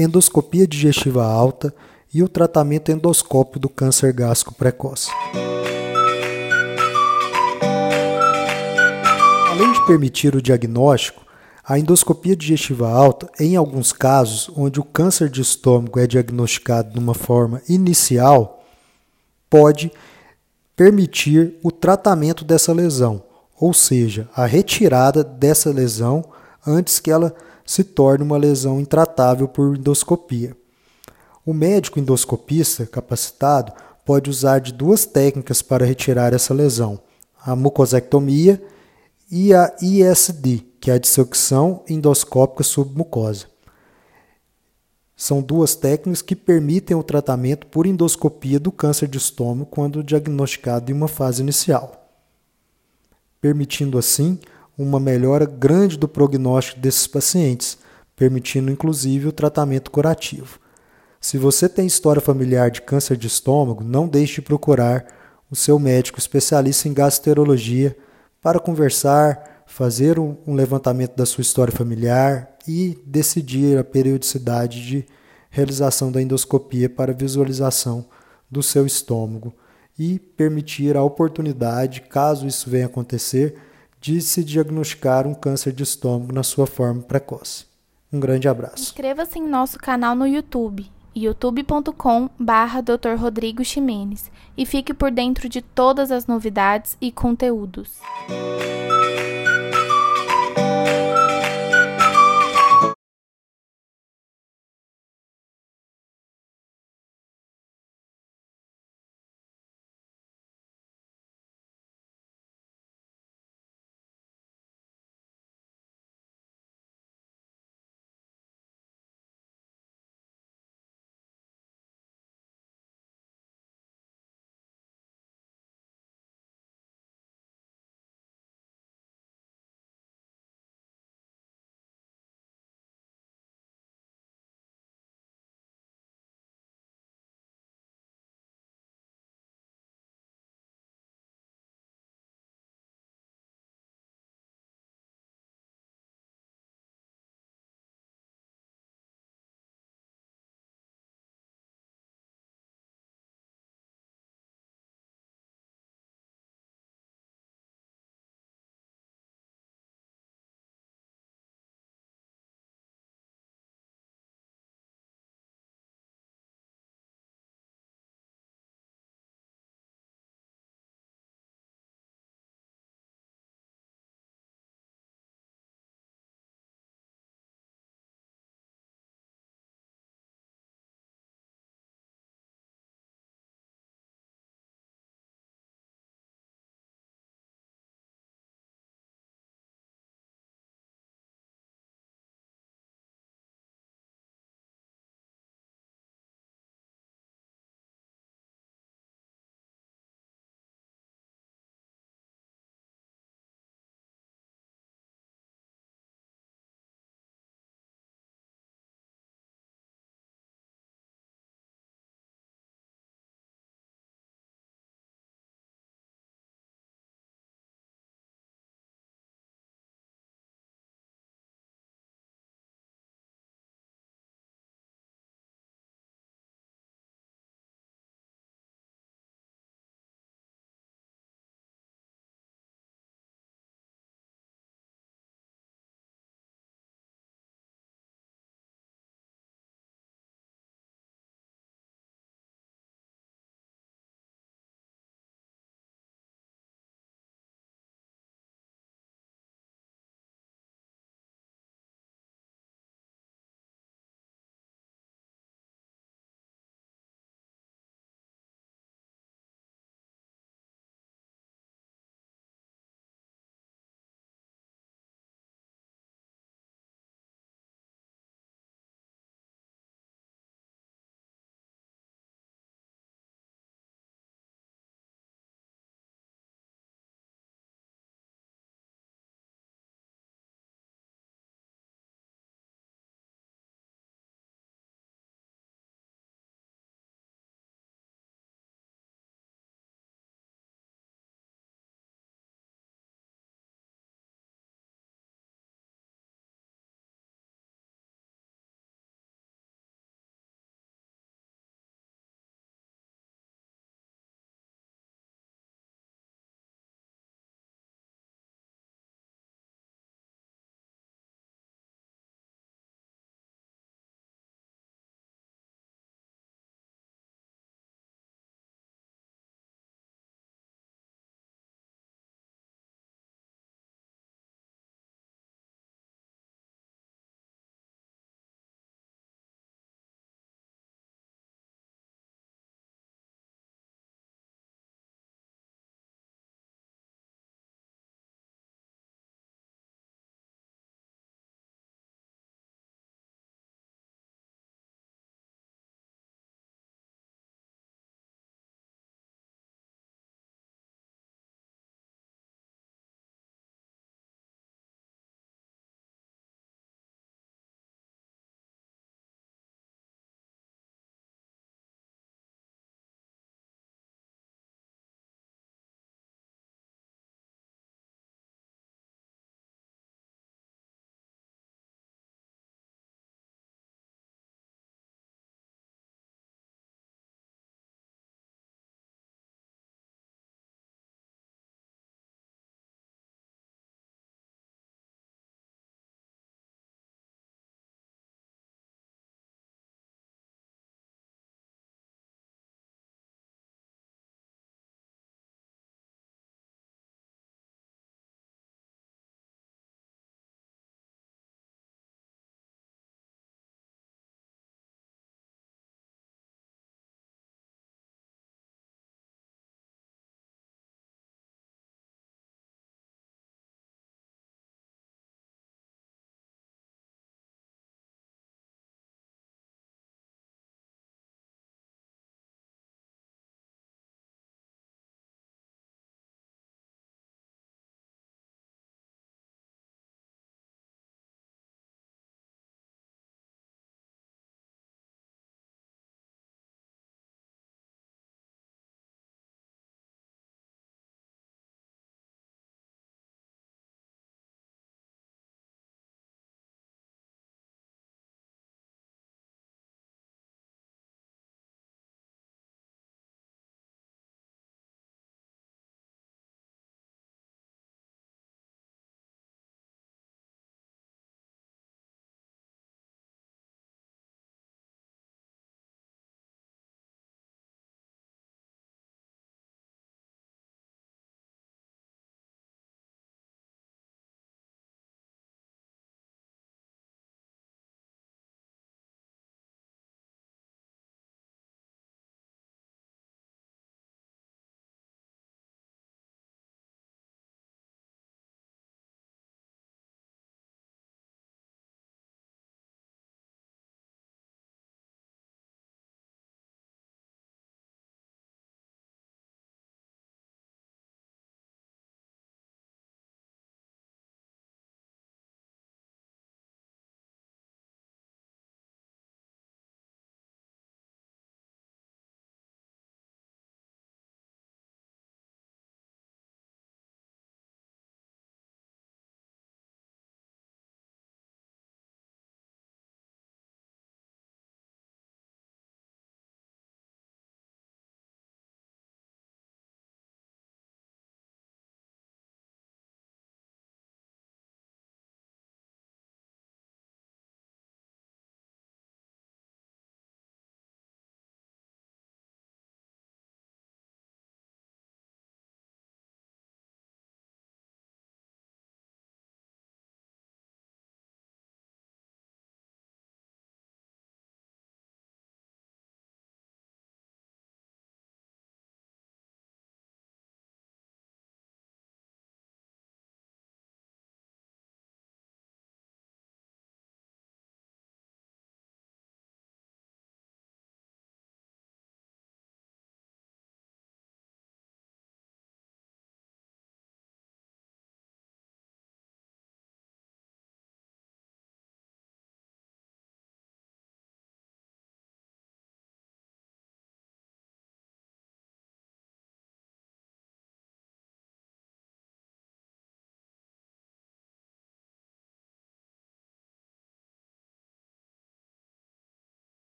endoscopia digestiva alta e o tratamento endoscópio do câncer gástrico precoce. Além de permitir o diagnóstico, a endoscopia digestiva alta, em alguns casos onde o câncer de estômago é diagnosticado de uma forma inicial, pode permitir o tratamento dessa lesão, ou seja, a retirada dessa lesão antes que ela se torne uma lesão intratável por endoscopia. O médico endoscopista capacitado pode usar de duas técnicas para retirar essa lesão: a mucosectomia e a ISD, que é a dissecção endoscópica submucosa. São duas técnicas que permitem o tratamento por endoscopia do câncer de estômago quando diagnosticado em uma fase inicial, permitindo assim uma melhora grande do prognóstico desses pacientes, permitindo inclusive o tratamento curativo. Se você tem história familiar de câncer de estômago, não deixe de procurar o seu médico especialista em gastroenterologia para conversar, fazer um levantamento da sua história familiar e decidir a periodicidade de realização da endoscopia para visualização do seu estômago e permitir a oportunidade, caso isso venha acontecer, de se diagnosticar um câncer de estômago na sua forma precoce. Um grande abraço. Inscreva-se em nosso canal no YouTube, Ximenes, e fique por dentro de todas as novidades e conteúdos.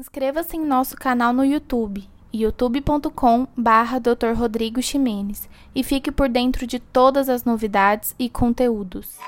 Inscreva-se em nosso canal no YouTube, youtube.com/barra Dr. Rodrigo Ximenes, e fique por dentro de todas as novidades e conteúdos.